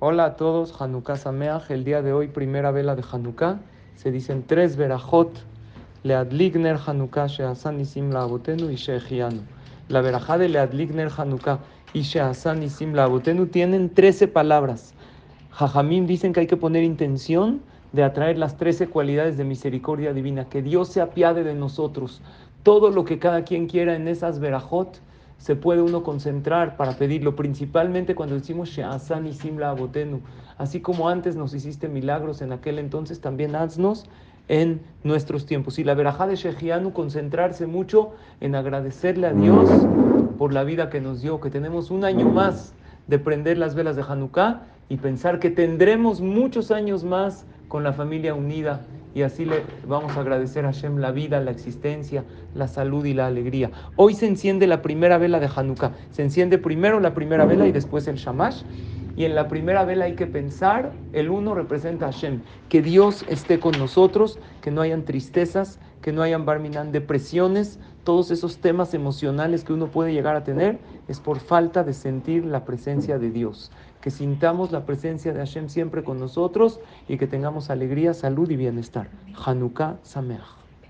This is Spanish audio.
Hola a todos, Hanukkah Sameach. El día de hoy, primera vela de Hanukkah. Se dicen tres verajot. Leadligner Hanukkah, Sheasan Isim Laabotenu y Sheechianu. La verajá de Leadligner Hanukkah y Sheasan Isim Laabotenu tienen 13 palabras. Jajamim dicen que hay que poner intención de atraer las 13 cualidades de misericordia divina. Que Dios se apiade de nosotros. Todo lo que cada quien quiera en esas verajot se puede uno concentrar para pedirlo, principalmente cuando decimos Sheasan y Simla Abotenu. Así como antes nos hiciste milagros en aquel entonces, también haznos en nuestros tiempos. Y la verajá de Shejianu, concentrarse mucho en agradecerle a Dios por la vida que nos dio, que tenemos un año más de prender las velas de Hanukkah y pensar que tendremos muchos años más con la familia unida y así le vamos a agradecer a Hashem la vida, la existencia, la salud y la alegría. Hoy se enciende la primera vela de Hanukkah. Se enciende primero la primera vela y después el Shamash. Y en la primera vela hay que pensar, el uno representa a Hashem, que Dios esté con nosotros, que no hayan tristezas, que no hayan barminan depresiones, todos esos temas emocionales que uno puede llegar a tener, es por falta de sentir la presencia de Dios. Que sintamos la presencia de Hashem siempre con nosotros y que tengamos alegría, salud y bienestar. Hanukkah Sameach.